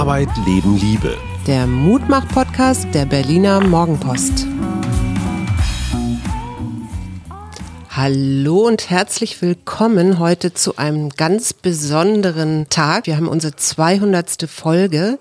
Arbeit, Leben, Liebe. Der Mutmach-Podcast der Berliner Morgenpost. Hallo und herzlich willkommen heute zu einem ganz besonderen Tag. Wir haben unsere 200. Folge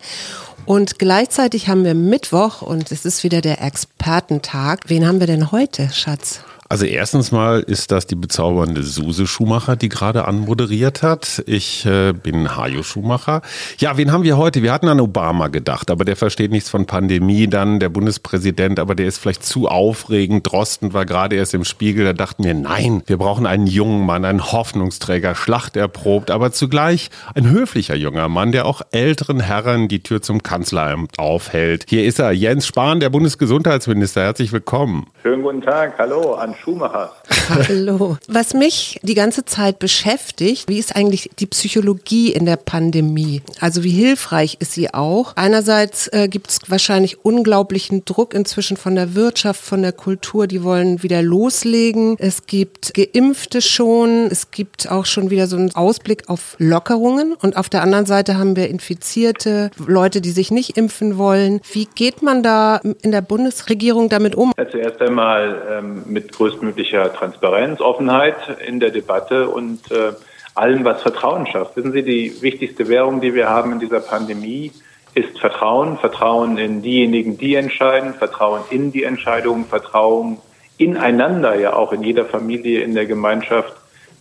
und gleichzeitig haben wir Mittwoch und es ist wieder der Expertentag. Wen haben wir denn heute, Schatz? Also erstens mal ist das die bezaubernde Suse Schumacher, die gerade anmoderiert hat. Ich äh, bin Hajo Schumacher. Ja, wen haben wir heute? Wir hatten an Obama gedacht, aber der versteht nichts von Pandemie. Dann der Bundespräsident, aber der ist vielleicht zu aufregend. Drosten war gerade erst im Spiegel. Da dachten wir, nein, wir brauchen einen jungen Mann, einen Hoffnungsträger, schlachterprobt, aber zugleich ein höflicher junger Mann, der auch älteren Herren die Tür zum Kanzleramt aufhält. Hier ist er, Jens Spahn, der Bundesgesundheitsminister. Herzlich willkommen. Schönen guten Tag. Hallo an Schumacher. Hallo. Was mich die ganze Zeit beschäftigt, wie ist eigentlich die Psychologie in der Pandemie? Also wie hilfreich ist sie auch? Einerseits äh, gibt es wahrscheinlich unglaublichen Druck inzwischen von der Wirtschaft, von der Kultur, die wollen wieder loslegen. Es gibt Geimpfte schon, es gibt auch schon wieder so einen Ausblick auf Lockerungen und auf der anderen Seite haben wir Infizierte, Leute, die sich nicht impfen wollen. Wie geht man da in der Bundesregierung damit um? Ja, zuerst einmal ähm, mit größten größtmöglicher Transparenz, Offenheit in der Debatte und äh, allem, was Vertrauen schafft. Wissen Sie, die wichtigste Währung, die wir haben in dieser Pandemie, ist Vertrauen. Vertrauen in diejenigen, die entscheiden, Vertrauen in die Entscheidungen, Vertrauen ineinander, ja auch in jeder Familie, in der Gemeinschaft,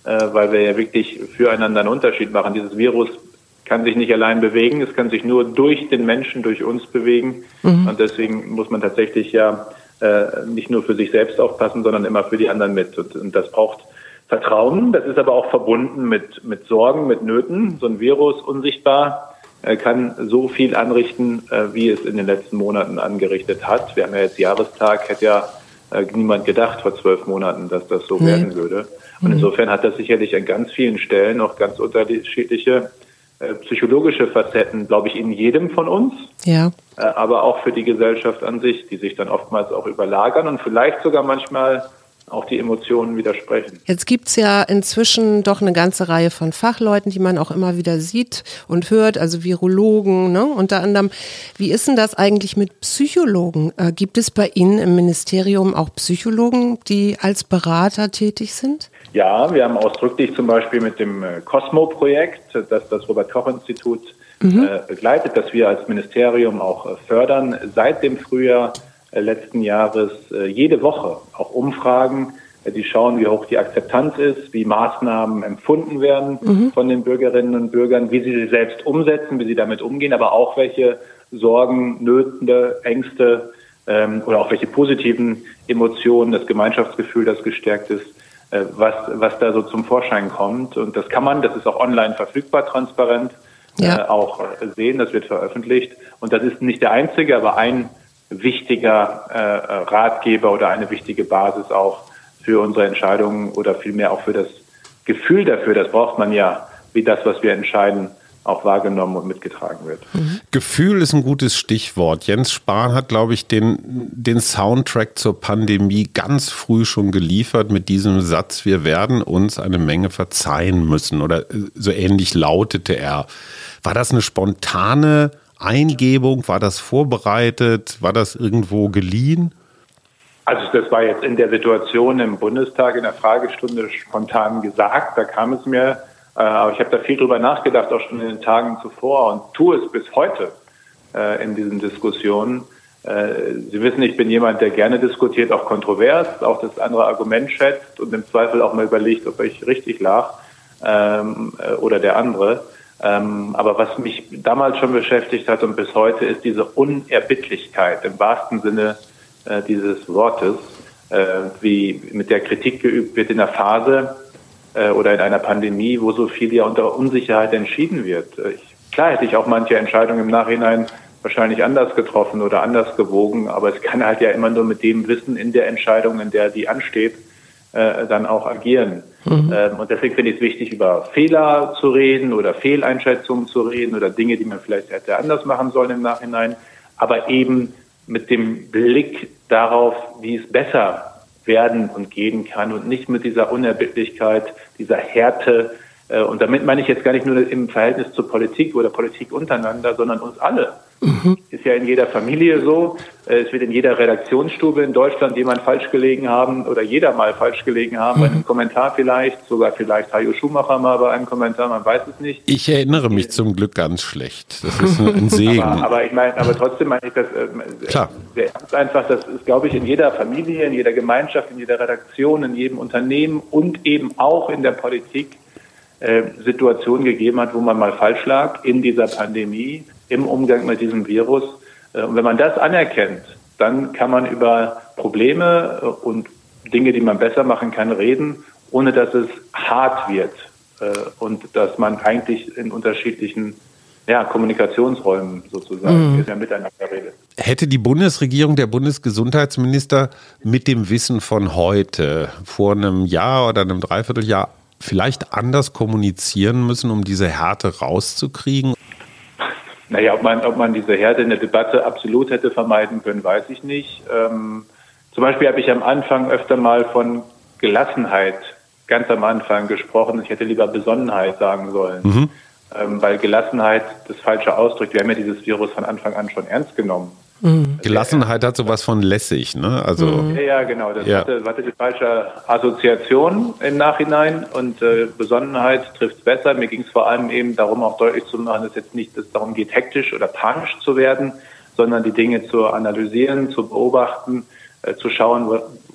äh, weil wir ja wirklich füreinander einen Unterschied machen. Dieses Virus kann sich nicht allein bewegen, es kann sich nur durch den Menschen, durch uns bewegen. Mhm. Und deswegen muss man tatsächlich ja äh, nicht nur für sich selbst aufpassen, sondern immer für die anderen mit. Und, und das braucht Vertrauen. Das ist aber auch verbunden mit, mit Sorgen, mit Nöten. So ein Virus unsichtbar äh, kann so viel anrichten, äh, wie es in den letzten Monaten angerichtet hat. Wir haben ja jetzt Jahrestag, hätte ja äh, niemand gedacht vor zwölf Monaten, dass das so mhm. werden würde. Und insofern hat das sicherlich an ganz vielen Stellen auch ganz unterschiedliche psychologische Facetten, glaube ich, in jedem von uns. Ja. Äh, aber auch für die Gesellschaft an sich, die sich dann oftmals auch überlagern und vielleicht sogar manchmal auch die Emotionen widersprechen. Jetzt gibt's ja inzwischen doch eine ganze Reihe von Fachleuten, die man auch immer wieder sieht und hört, also Virologen, ne? unter anderem. Wie ist denn das eigentlich mit Psychologen? Äh, gibt es bei Ihnen im Ministerium auch Psychologen, die als Berater tätig sind? Ja, wir haben ausdrücklich zum Beispiel mit dem äh, Cosmo-Projekt, das das Robert-Koch-Institut mhm. äh, begleitet, das wir als Ministerium auch äh, fördern, seit dem Frühjahr äh, letzten Jahres äh, jede Woche auch Umfragen, äh, die schauen, wie hoch die Akzeptanz ist, wie Maßnahmen empfunden werden mhm. von den Bürgerinnen und Bürgern, wie sie sie selbst umsetzen, wie sie damit umgehen, aber auch welche Sorgen, Nöte, Ängste ähm, oder auch welche positiven Emotionen, das Gemeinschaftsgefühl, das gestärkt ist, äh, was, was da so zum Vorschein kommt. Und das kann man, das ist auch online verfügbar, transparent, ja. äh, auch sehen, das wird veröffentlicht. Und das ist nicht der einzige, aber ein wichtiger äh, Ratgeber oder eine wichtige Basis auch für unsere Entscheidungen oder vielmehr auch für das Gefühl dafür. Das braucht man ja, wie das, was wir entscheiden, auch wahrgenommen und mitgetragen wird. Mhm. Gefühl ist ein gutes Stichwort. Jens Spahn hat, glaube ich, den, den Soundtrack zur Pandemie ganz früh schon geliefert mit diesem Satz, wir werden uns eine Menge verzeihen müssen oder äh, so ähnlich lautete er. War das eine spontane Eingebung? War das vorbereitet? War das irgendwo geliehen? Also das war jetzt in der Situation im Bundestag in der Fragestunde spontan gesagt. Da kam es mir aber ich habe da viel drüber nachgedacht, auch schon in den Tagen zuvor und tue es bis heute äh, in diesen Diskussionen. Äh, Sie wissen, ich bin jemand, der gerne diskutiert, auch kontrovers, auch das andere Argument schätzt und im Zweifel auch mal überlegt, ob ich richtig lag ähm, oder der andere. Ähm, aber was mich damals schon beschäftigt hat und bis heute ist diese Unerbittlichkeit im wahrsten Sinne dieses Wortes, wie mit der Kritik geübt wird in der Phase, äh, oder in einer Pandemie, wo so viel ja unter Unsicherheit entschieden wird. Äh, ich, klar hätte ich auch manche Entscheidungen im Nachhinein wahrscheinlich anders getroffen oder anders gewogen, aber es kann halt ja immer nur mit dem Wissen in der Entscheidung, in der die ansteht, äh, dann auch agieren. Mhm. Ähm, und deswegen finde ich es wichtig, über Fehler zu reden oder Fehleinschätzungen zu reden oder Dinge, die man vielleicht hätte anders machen sollen im Nachhinein, aber eben mit dem Blick darauf, wie es besser werden und gehen kann und nicht mit dieser Unerbittlichkeit, dieser Härte, Äh, und damit meine ich jetzt gar nicht nur im Verhältnis zur Politik oder Politik untereinander, sondern uns alle. Mhm. Ist ja in jeder Familie so. Äh, es wird in jeder Redaktionsstube in Deutschland jemand falsch gelegen haben oder jeder mal falsch gelegen haben, mhm. bei einem Kommentar vielleicht, sogar vielleicht Hajo Schumacher mal bei einem Kommentar, man weiß es nicht. Ich erinnere mich zum Glück ganz schlecht. Das ist ein Segen. aber, aber ich meine, aber trotzdem meine ich das äh, Klar. sehr ernst einfach, das ist, glaube ich, in jeder Familie, in jeder Gemeinschaft, in jeder Redaktion, in jedem Unternehmen und eben auch in der Politik äh, Situationen gegeben hat, wo man mal falsch lag in dieser Pandemie, im Umgang mit diesem Virus. Äh, und wenn man das anerkennt, dann kann man über Probleme äh, und Dinge, die man besser machen kann, reden, ohne dass es hart wird äh, und dass man eigentlich in unterschiedlichen ja, Kommunikationsräumen sozusagen mhm. miteinander redet. Hätte die Bundesregierung, der Bundesgesundheitsminister mit dem Wissen von heute vor einem Jahr oder einem Dreivierteljahr vielleicht anders kommunizieren müssen, um diese Härte rauszukriegen? Naja, ob man, ob man diese Härte in der Debatte absolut hätte vermeiden können, weiß ich nicht. Ähm, zum Beispiel habe ich am Anfang öfter mal von Gelassenheit ganz am Anfang gesprochen. Ich hätte lieber Besonnenheit sagen sollen, mhm. Ähm, weil Gelassenheit das falsche ausdrückt. Wir haben ja dieses Virus von Anfang an schon ernst genommen. Mhm. Gelassenheit hat sowas von lässig, ne? Also mhm. ja, ja, genau. Das ja. Hatte, hatte die falsche Assoziation im Nachhinein und äh, Besonnenheit trifft es besser. Mir ging es vor allem eben darum, auch deutlich zu machen, dass jetzt nicht dass es darum geht, hektisch oder panisch zu werden, sondern die Dinge zu analysieren, zu beobachten, äh, zu schauen,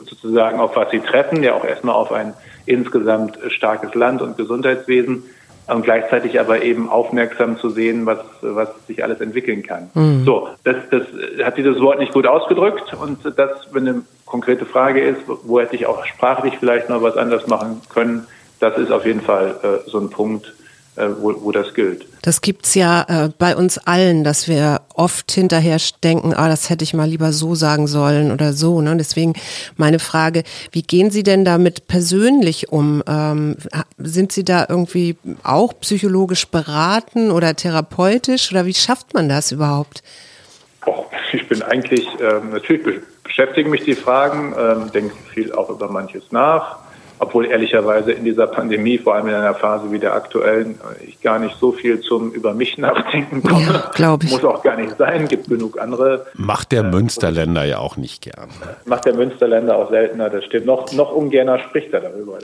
sozusagen auf was sie treffen, ja auch erstmal auf ein insgesamt starkes Land und Gesundheitswesen und gleichzeitig aber eben aufmerksam zu sehen, was, was sich alles entwickeln kann. Mhm. So, das, das hat dieses Wort nicht gut ausgedrückt und das, wenn eine konkrete Frage ist, wo hätte ich auch sprachlich vielleicht noch was anders machen können, das ist auf jeden Fall äh, so ein Punkt, wo, wo das gilt. Das gibt's ja äh, bei uns allen, dass wir oft hinterher denken, ah, das hätte ich mal lieber so sagen sollen oder so. Ne? Deswegen meine Frage, wie gehen Sie denn damit persönlich um? Ähm, sind Sie da irgendwie auch psychologisch beraten oder therapeutisch oder wie schafft man das überhaupt? Oh, ich bin eigentlich, ähm, natürlich beschäftigen mich die Fragen, ähm, denke viel auch über manches nach obwohl ehrlicherweise in dieser Pandemie, vor allem in einer Phase wie der aktuellen, ich gar nicht so viel zum über mich nachdenken komme. Ja, glaube ich. Muss auch gar nicht sein, gibt genug andere. Macht der äh, Münsterländer ja auch nicht gern. Macht der Münsterländer auch seltener, das stimmt. Noch, noch ungerner spricht er darüber.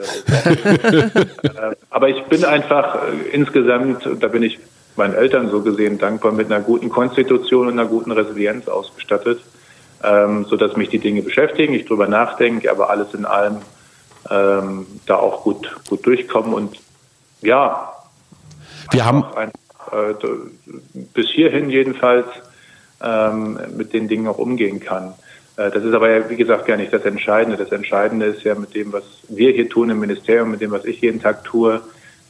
Äh, aber ich bin einfach äh, insgesamt, da bin ich meinen Eltern so gesehen dankbar, mit einer guten Konstitution und einer guten Resilienz ausgestattet, ähm, sodass mich die Dinge beschäftigen, ich drüber nachdenke, aber alles in allem ähm, da auch gut, gut durchkommen. Und ja, wir haben ein, äh, bis hierhin jedenfalls ähm, mit den Dingen auch umgehen kann. Äh, das ist aber ja, wie gesagt, gar nicht das Entscheidende. Das Entscheidende ist ja mit dem, was wir hier tun im Ministerium, mit dem, was ich jeden Tag tue,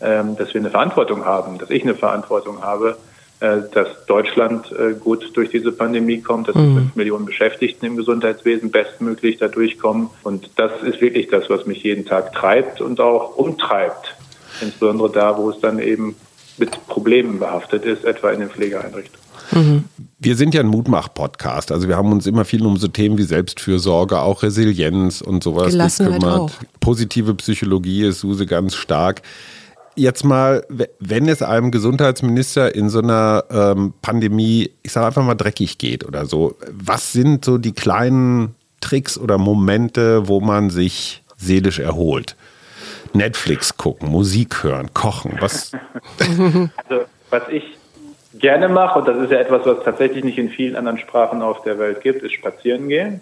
ähm, dass wir eine Verantwortung haben, dass ich eine Verantwortung habe, dass Deutschland äh, gut durch diese Pandemie kommt, dass mhm. fünf Millionen Beschäftigten im Gesundheitswesen bestmöglich da durchkommen. Und das ist wirklich das, was mich jeden Tag treibt und auch umtreibt. Insbesondere da, wo es dann eben mit Problemen behaftet ist, etwa in den Pflegeeinrichtungen. Mhm. Wir sind ja ein Mutmach-Podcast. Also wir haben uns immer viel um so Themen wie Selbstfürsorge, auch Resilienz und sowas gekümmert. Auch. Positive Psychologie ist Suse ganz stark jetzt mal, wenn es einem Gesundheitsminister in so einer ähm, Pandemie, ich sage einfach mal dreckig geht oder so, was sind so die kleinen Tricks oder Momente, wo man sich seelisch erholt? Netflix gucken, Musik hören, kochen, was? Also, was ich gerne mache, und das ist ja etwas, was tatsächlich nicht in vielen anderen Sprachen auf der Welt gibt, ist spazieren gehen.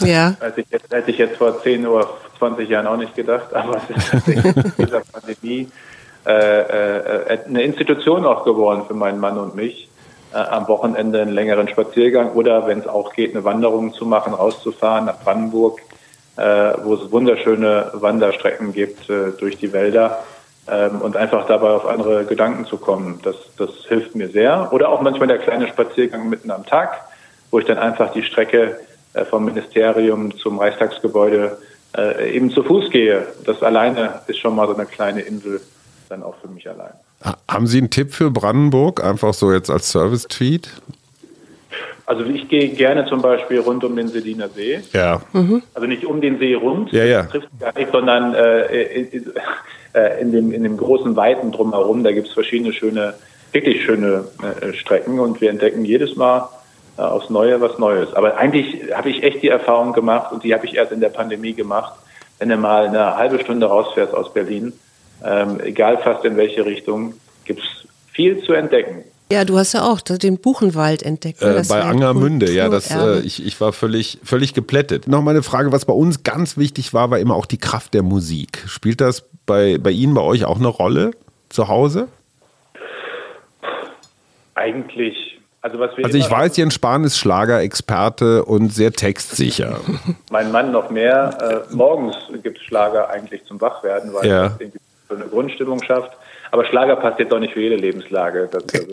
Ja. Hätte ich, jetzt, hätte ich jetzt vor 10 oder 20 Jahren auch nicht gedacht, aber es ist tatsächlich in dieser Pandemie äh, äh, eine Institution auch geworden für meinen Mann und mich, äh, am Wochenende einen längeren Spaziergang oder, wenn es auch geht, eine Wanderung zu machen, rauszufahren nach Brandenburg, äh, wo es wunderschöne Wanderstrecken gibt äh, durch die Wälder ähm, und einfach dabei auf andere Gedanken zu kommen. Das, das hilft mir sehr. Oder auch manchmal der kleine Spaziergang mitten am Tag, wo ich dann einfach die Strecke äh, vom Ministerium zum Reichstagsgebäude äh, eben zu Fuß gehe. Das alleine ist schon mal so eine kleine Insel dann auch für mich allein. Haben Sie einen Tipp für Brandenburg, einfach so jetzt als Service-Tweet? Also ich gehe gerne zum Beispiel rund um den Seliner See. Ja. Mhm. Also nicht um den See rund, ja, ja. das trifft gar nicht, sondern äh, äh, in, dem, in dem großen Weiten drumherum, da gibt es verschiedene schöne, wirklich schöne äh, Strecken und wir entdecken jedes Mal äh, aufs Neue was Neues. Aber eigentlich habe ich echt die Erfahrung gemacht und die habe ich erst in der Pandemie gemacht, wenn du mal eine halbe Stunde rausfährst aus Berlin, ähm, egal fast in welche Richtung, gibt es viel zu entdecken. Ja, du hast ja auch den Buchenwald entdeckt. Ne? Äh, bei Angermünde, ja, das, äh, ich, ich war völlig, völlig geplättet. Noch mal eine Frage, was bei uns ganz wichtig war, war immer auch die Kraft der Musik. Spielt das bei, bei Ihnen, bei euch auch eine Rolle zu Hause? Eigentlich, also was wir Also ich weiß, Jens Spahn ist Schlagerexperte und sehr textsicher. mein Mann noch mehr. Äh, morgens gibt es Schlager eigentlich zum Wachwerden, weil ja. irgendwie so eine Grundstimmung schafft. Aber Schlager passt jetzt auch nicht für jede Lebenslage. Das, das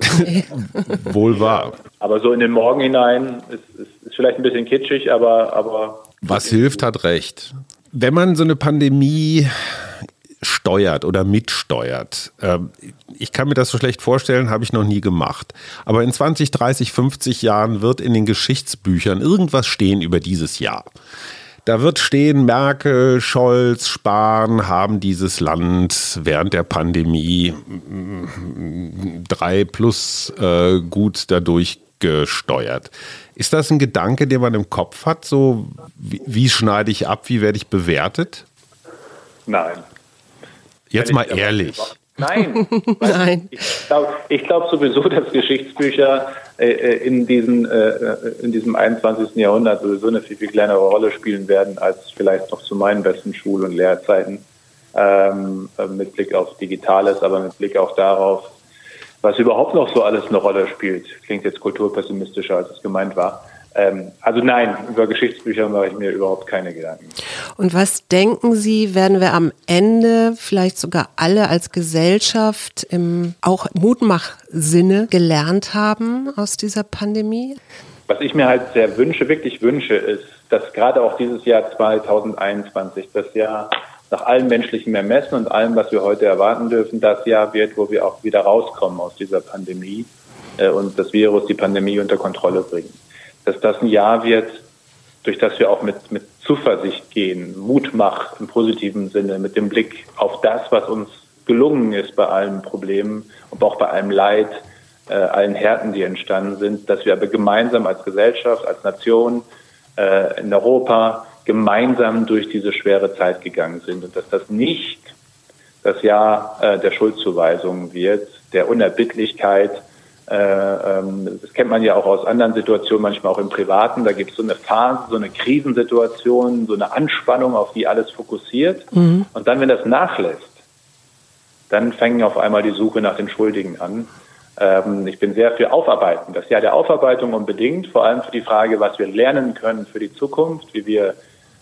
Wohl wahr. Aber so in den Morgen hinein ist, ist, ist vielleicht ein bisschen kitschig, aber. aber Was hilft, hat recht. Wenn man so eine Pandemie steuert oder mitsteuert. Ähm, ich kann mir das so schlecht vorstellen, habe ich noch nie gemacht. Aber in 20, 30, 50 Jahren wird in den Geschichtsbüchern irgendwas stehen über dieses Jahr. Da wird stehen, Merkel, Scholz, Spahn haben dieses Land während der Pandemie drei plus äh, gut dadurch gesteuert. Ist das ein Gedanke, den man im Kopf hat? So, wie, wie schneide ich ab, wie werde ich bewertet? Nein. Jetzt mal ehrlich. Nein. Nein. Ich glaube glaub sowieso, dass Geschichtsbücher äh, äh, in, diesen, äh, in diesem 21. Jahrhundert sowieso eine viel, viel kleinere Rolle spielen werden als vielleicht noch zu meinen besten Schul- und Lehrzeiten. Ähm, äh, mit Blick auf Digitales, aber mit Blick auch darauf, was überhaupt noch so alles eine Rolle spielt. Klingt jetzt kulturpessimistischer, als es gemeint war. Ähm, also nein, über Geschichtsbücher mache ich mir überhaupt keine Gedanken. Und was denken Sie, werden wir am Ende vielleicht sogar alle als Gesellschaft im auch Mutmachsinne gelernt haben aus dieser Pandemie? Was ich mir halt sehr wünsche, wirklich wünsche, ist, dass gerade auch dieses Jahr 2021, das Jahr nach allem menschlichen Ermessen und allem, was wir heute erwarten dürfen, das Jahr wird, wo wir auch wieder rauskommen aus dieser Pandemie äh, und das Virus, die Pandemie unter Kontrolle bringen dass das ein Jahr wird, durch das wir auch mit, mit Zuversicht gehen, Mutmach im positiven Sinne, mit dem Blick auf das, was uns gelungen ist bei allen Problemen und auch bei allem Leid, äh, allen Härten, die entstanden sind, dass wir aber gemeinsam als Gesellschaft, als Nation äh, in Europa gemeinsam durch diese schwere Zeit gegangen sind und dass das nicht das Jahr äh, der Schuldzuweisungen wird, der Unerbittlichkeit, das kennt man ja auch aus anderen Situationen, manchmal auch im Privaten. Da gibt es so eine Phase, so eine Krisensituation, so eine Anspannung, auf die alles fokussiert. Mhm. Und dann, wenn das nachlässt, dann fängt auf einmal die Suche nach den Schuldigen an. Ähm, ich bin sehr für Aufarbeiten. Das Jahr der Aufarbeitung unbedingt, vor allem für die Frage, was wir lernen können für die Zukunft, wie wir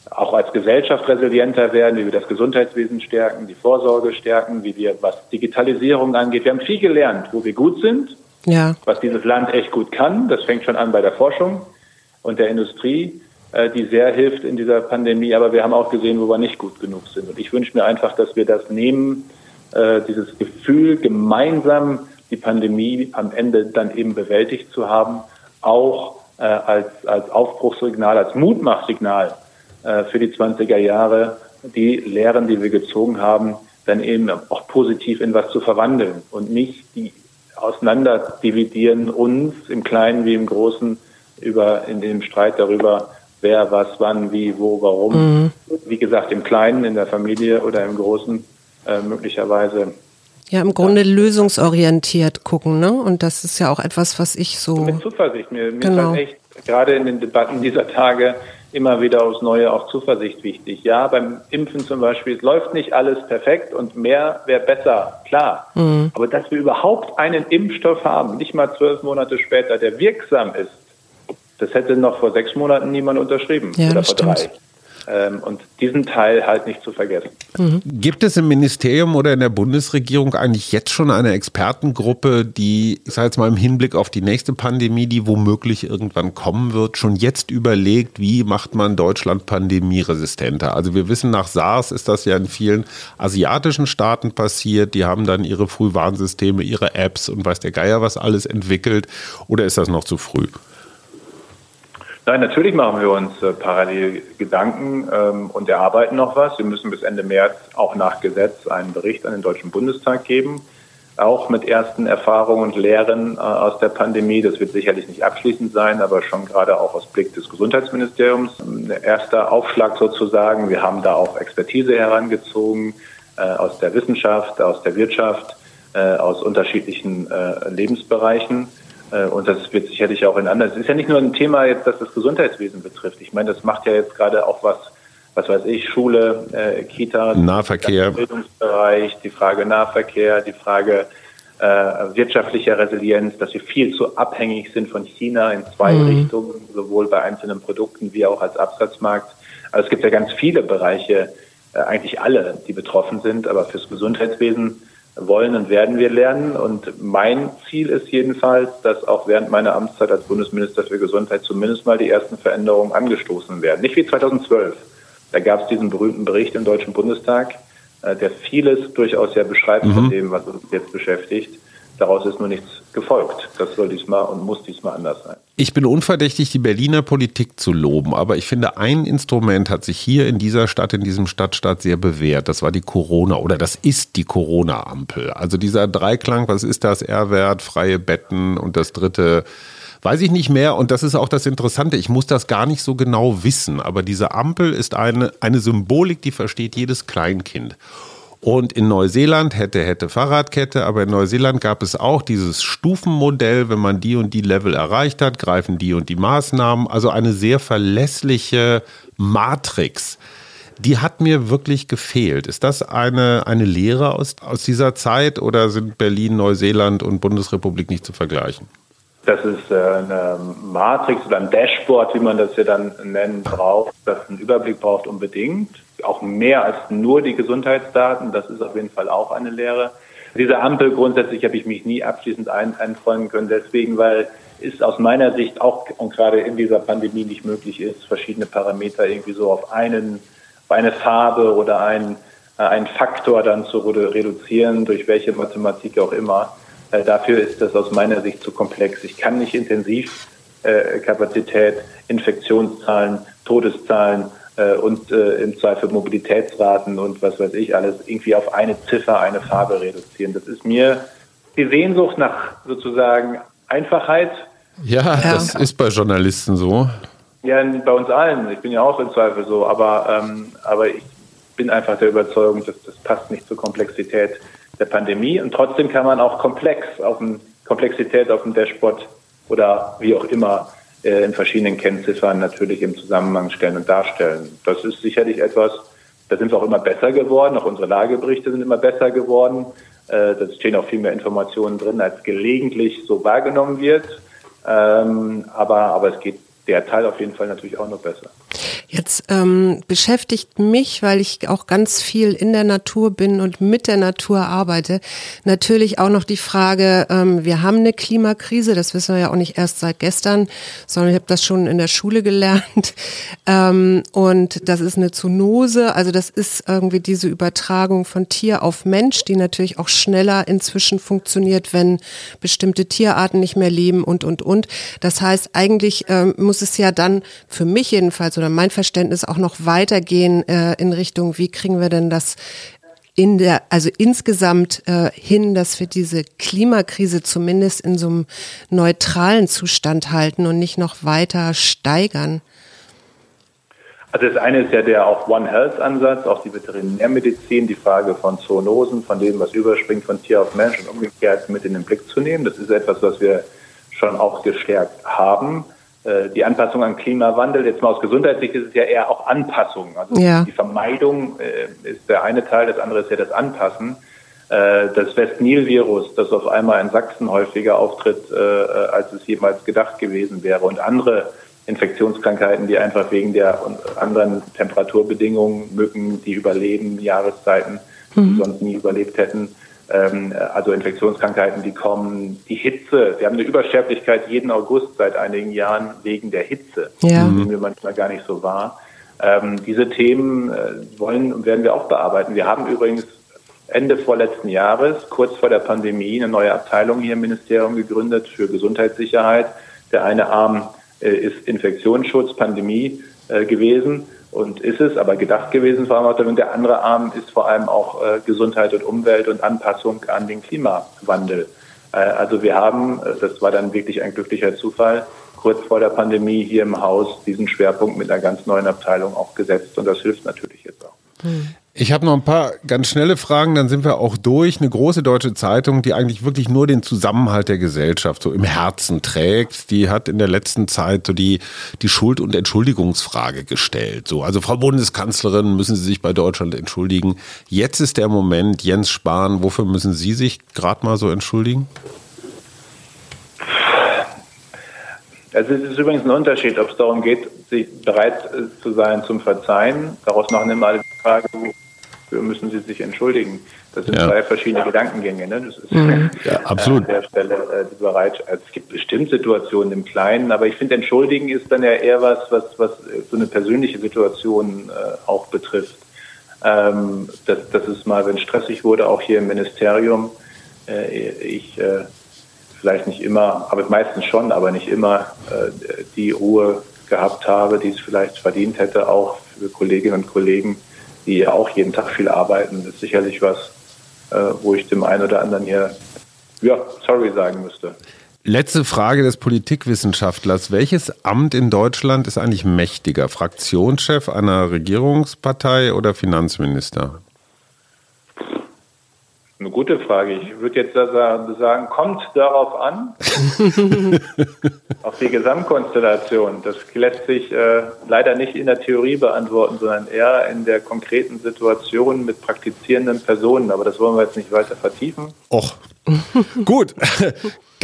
auch als Gesellschaft resilienter werden, wie wir das Gesundheitswesen stärken, die Vorsorge stärken, wie wir, was Digitalisierung angeht. Wir haben viel gelernt, wo wir gut sind ja. was dieses Land echt gut kann. Das fängt schon an bei der Forschung und der Industrie, äh, die sehr hilft in dieser Pandemie. Aber wir haben auch gesehen, wo wir nicht gut genug sind. Und ich wünsche mir einfach, dass wir das nehmen, äh, dieses Gefühl, gemeinsam die Pandemie am Ende dann eben bewältigt zu haben, auch äh, als, als Aufbruchssignal, als Mutmachsignal für die 20er Jahre, die Lehren, die wir gezogen haben, dann eben auch positiv in was zu verwandeln und nicht die auseinander dividieren uns im Kleinen wie im Großen über in dem Streit darüber, wer was wann wie wo warum. Mhm. Wie gesagt, im Kleinen in der Familie oder im Großen äh, möglicherweise. Ja, im Grunde ja. lösungsorientiert gucken, ne? Und das ist ja auch etwas, was ich so. Mit Zuversicht. Mir, mir genau. echt gerade in den Debatten dieser Tage immer wieder aufs Neue auch Zuversicht wichtig. Ja, beim Impfen zum Beispiel, es läuft nicht alles perfekt und mehr wäre besser, klar. Mhm. Aber dass wir überhaupt einen Impfstoff haben, nicht mal zwölf Monate später, der wirksam ist, das hätte noch vor sechs Monaten niemand unterschrieben ja, oder vor stimmt. drei. Ähm, und diesen Teil halt nicht zu vergessen. Mhm. Gibt es im Ministerium oder in der Bundesregierung eigentlich jetzt schon eine Expertengruppe, die, ich sage jetzt mal im Hinblick auf die nächste Pandemie, die womöglich irgendwann kommen wird, schon jetzt überlegt, wie macht man Deutschland pandemieresistenter? Also wir wissen, nach SARS ist das ja in vielen asiatischen Staaten passiert. Die haben dann ihre Frühwarnsysteme, ihre Apps und weiß der Geier was alles entwickelt. Oder ist das noch zu früh? Nein, natürlich machen wir uns äh, parallel Gedanken ähm, und erarbeiten noch was. Wir müssen bis Ende März auch nach Gesetz einen Bericht an den Deutschen Bundestag geben, auch mit ersten Erfahrungen und Lehren äh, aus der Pandemie. Das wird sicherlich nicht abschließend sein, aber schon gerade auch aus Blick des Gesundheitsministeriums. Ein erster Aufschlag sozusagen. Wir haben da auch Expertise herangezogen äh, aus der Wissenschaft, aus der Wirtschaft, äh, aus unterschiedlichen äh, Lebensbereichen. Äh, und das wird sicherlich auch in anderen. Es ist ja nicht nur ein Thema jetzt, das das Gesundheitswesen betrifft. Ich meine, das macht ja jetzt gerade auch was, was weiß ich, Schule, äh, Kita, Nahverkehr, Bildungsbereich, die Frage Nahverkehr, die Frage äh, wirtschaftlicher Resilienz, dass wir viel zu abhängig sind von China in zwei mhm. Richtungen, sowohl bei einzelnen Produkten wie auch als Absatzmarkt. Also es gibt ja ganz viele Bereiche, äh, eigentlich alle, die betroffen sind, aber fürs Gesundheitswesen wollen und werden wir lernen. Und mein Ziel ist jedenfalls, dass auch während meiner Amtszeit als Bundesminister für Gesundheit zumindest mal die ersten Veränderungen angestoßen werden. Nicht wie 2012. Da gab es diesen berühmten Bericht im Deutschen Bundestag, äh, der vieles durchaus ja beschreibt mhm. von dem, was uns jetzt beschäftigt. Daraus ist nur nichts gefolgt. Das soll diesmal und muss diesmal anders sein. Ich bin unverdächtig, die Berliner Politik zu loben, aber ich finde, ein Instrument hat sich hier in dieser Stadt, in diesem Stadtstaat sehr bewährt. Das war die Corona oder das ist die Corona-Ampel. Also dieser Dreiklang, was ist das? R-Wert, freie Betten und das dritte weiß ich nicht mehr. Und das ist auch das Interessante. Ich muss das gar nicht so genau wissen. Aber diese Ampel ist eine, eine Symbolik, die versteht jedes Kleinkind. Und in Neuseeland hätte, hätte Fahrradkette, aber in Neuseeland gab es auch dieses Stufenmodell, wenn man die und die Level erreicht hat, greifen die und die Maßnahmen. Also eine sehr verlässliche Matrix. Die hat mir wirklich gefehlt. Ist das eine, eine Lehre aus, aus dieser Zeit oder sind Berlin, Neuseeland und Bundesrepublik nicht zu vergleichen? Das ist äh, eine Matrix oder ein Dashboard, wie man das ja dann nennen braucht, das einen Überblick braucht unbedingt auch mehr als nur die Gesundheitsdaten. Das ist auf jeden Fall auch eine Lehre. Diese Ampel grundsätzlich habe ich mich nie abschließend ein, einfreuen können, deswegen, weil es aus meiner Sicht auch und gerade in dieser Pandemie nicht möglich ist, verschiedene Parameter irgendwie so auf einen, eine Farbe oder einen, äh, einen Faktor dann zu reduzieren, durch welche Mathematik auch immer. Äh, dafür ist das aus meiner Sicht zu komplex. Ich kann nicht Intensivkapazität, Infektionszahlen, Todeszahlen äh, und äh, im Zweifel Mobilitätsraten und was weiß ich alles irgendwie auf eine Ziffer, eine Farbe reduzieren. Das ist mir die Sehnsucht nach sozusagen Einfachheit. Ja, ja. das ist bei Journalisten so. Ja, bei uns allen. Ich bin ja auch im Zweifel so, aber, ähm, aber ich bin einfach der Überzeugung, dass das passt nicht zur Komplexität der Pandemie. Und trotzdem kann man auch komplex auf dem Komplexität auf dem Dashboard oder wie auch immer äh, in verschiedenen Kennziffern natürlich im Zusammenhang stellen und darstellen. Das ist sicherlich etwas, da sind wir auch immer besser geworden, auch unsere Lageberichte sind immer besser geworden. Äh, da stehen auch viel mehr Informationen drin, als gelegentlich so wahrgenommen wird. Ähm, aber, aber es geht der Teil auf jeden Fall natürlich auch noch besser. Jetzt ähm, beschäftigt mich, weil ich auch ganz viel in der Natur bin und mit der Natur arbeite, natürlich auch noch die Frage, ähm, wir haben eine Klimakrise, das wissen wir ja auch nicht erst seit gestern, sondern ich habe das schon in der Schule gelernt. Ähm, und das ist eine Zoonose, also das ist irgendwie diese Übertragung von Tier auf Mensch, die natürlich auch schneller inzwischen funktioniert, wenn bestimmte Tierarten nicht mehr leben und, und, und. Das heißt, eigentlich ähm, muss es ja dann für mich jedenfalls oder mein auch noch weitergehen äh, in Richtung, wie kriegen wir denn das in der, also insgesamt äh, hin, dass wir diese Klimakrise zumindest in so einem neutralen Zustand halten und nicht noch weiter steigern? Also das eine ist ja der auch One Health Ansatz, auch die Veterinärmedizin, die Frage von Zoonosen, von dem, was überspringt von Tier auf Mensch und umgekehrt mit in den Blick zu nehmen. Das ist etwas, was wir schon auch gestärkt haben. Äh, die Anpassung an Klimawandel, jetzt mal aus Gesundheitssicht ist es ja eher auch Anpassung. Also ja. die Vermeidung äh, ist der eine Teil, das andere ist ja das Anpassen. Äh, das West-Nil-Virus, das auf einmal in Sachsen häufiger auftritt, äh, als es jemals gedacht gewesen wäre und andere Infektionskrankheiten, die einfach wegen der anderen Temperaturbedingungen, Mücken, die überleben, Jahreszeiten, mhm. die sonst nie überlebt hätten, also Infektionskrankheiten, die kommen, die Hitze. Wir haben eine Übersterblichkeit jeden August seit einigen Jahren wegen der Hitze. Ja. Nehmen wir manchmal gar nicht so wahr. Ähm, diese Themen äh, wollen und werden wir auch bearbeiten. Wir haben übrigens Ende vorletzten Jahres, kurz vor der Pandemie, eine neue Abteilung hier im Ministerium gegründet für Gesundheitssicherheit. Der eine Arm ist Infektionsschutz, Pandemie gewesen und ist es, aber gedacht gewesen vor allem damit. Der andere Arm ist vor allem auch Gesundheit und Umwelt und Anpassung an den Klimawandel. also wir haben, das war dann wirklich ein glücklicher Zufall, kurz vor der Pandemie hier im Haus diesen Schwerpunkt mit einer ganz neuen Abteilung auch gesetzt und das hilft natürlich jetzt auch. Ich habe noch ein paar ganz schnelle Fragen, dann sind wir auch durch. Eine große deutsche Zeitung, die eigentlich wirklich nur den Zusammenhalt der Gesellschaft so im Herzen trägt, die hat in der letzten Zeit so die, die Schuld- und Entschuldigungsfrage gestellt. So, also Frau Bundeskanzlerin, müssen Sie sich bei Deutschland entschuldigen? Jetzt ist der Moment, Jens Spahn, wofür müssen Sie sich gerade mal so entschuldigen? Also es ist übrigens ein Unterschied, ob es darum geht, sich bereit zu sein zum Verzeihen. Daraus machen immer alle die Frage, wofür müssen Sie sich entschuldigen? Das sind ja. zwei verschiedene Gedankengänge. Ne? Das ist mhm. ja, absolut. an der Stelle äh, Bereitschaft. Also es gibt bestimmt Situationen im Kleinen, aber ich finde, entschuldigen ist dann ja eher was, was, was so eine persönliche Situation äh, auch betrifft. Ähm, das, das ist mal, wenn stressig wurde, auch hier im Ministerium. Äh, ich äh, vielleicht nicht immer, aber meistens schon, aber nicht immer äh, die Ruhe gehabt habe, die es vielleicht verdient hätte, auch für Kolleginnen und Kollegen, die ja auch jeden Tag viel arbeiten. Ist sicherlich was, äh, wo ich dem einen oder anderen hier, ja, sorry sagen müsste. Letzte Frage des Politikwissenschaftlers. Welches Amt in Deutschland ist eigentlich mächtiger? Fraktionschef einer Regierungspartei oder Finanzminister? Eine gute Frage. Ich würde jetzt sagen, kommt darauf an, auf die Gesamtkonstellation. Das lässt sich äh, leider nicht in der Theorie beantworten, sondern eher in der konkreten Situation mit praktizierenden Personen. Aber das wollen wir jetzt nicht weiter vertiefen. Och, gut.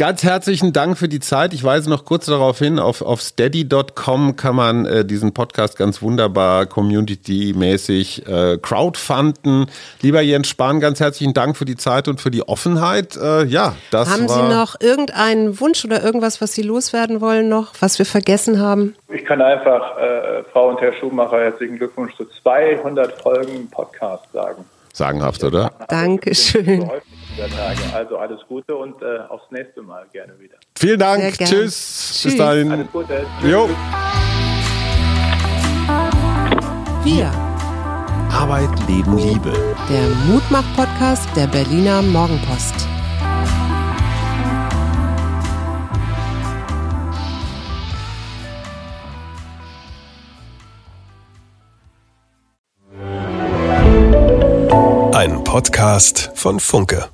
Ganz herzlichen Dank für die Zeit. Ich weise noch kurz darauf hin, auf, auf steady.com kann man äh, diesen Podcast ganz wunderbar community-mäßig äh, crowdfunden. Lieber Jens Spahn, ganz herzlichen Dank für die Zeit und für die Offenheit. Äh, ja, das Haben Sie noch irgendeinen Wunsch oder irgendwas, was Sie loswerden wollen noch, was wir vergessen haben? Ich kann einfach äh, Frau und Herr Schumacher herzlichen Glückwunsch zu 200 Folgen Podcast sagen. Sagenhaft, oder? Dankeschön. Also alles Gute und äh, aufs nächste Mal gerne wieder. Vielen Dank. Tschüss. Tschüss. Bis dahin. Alles Gute. Jo. Wir. Arbeit, Leben, Liebe. Der Mutmach-Podcast der Berliner Morgenpost. Ein Podcast von Funke.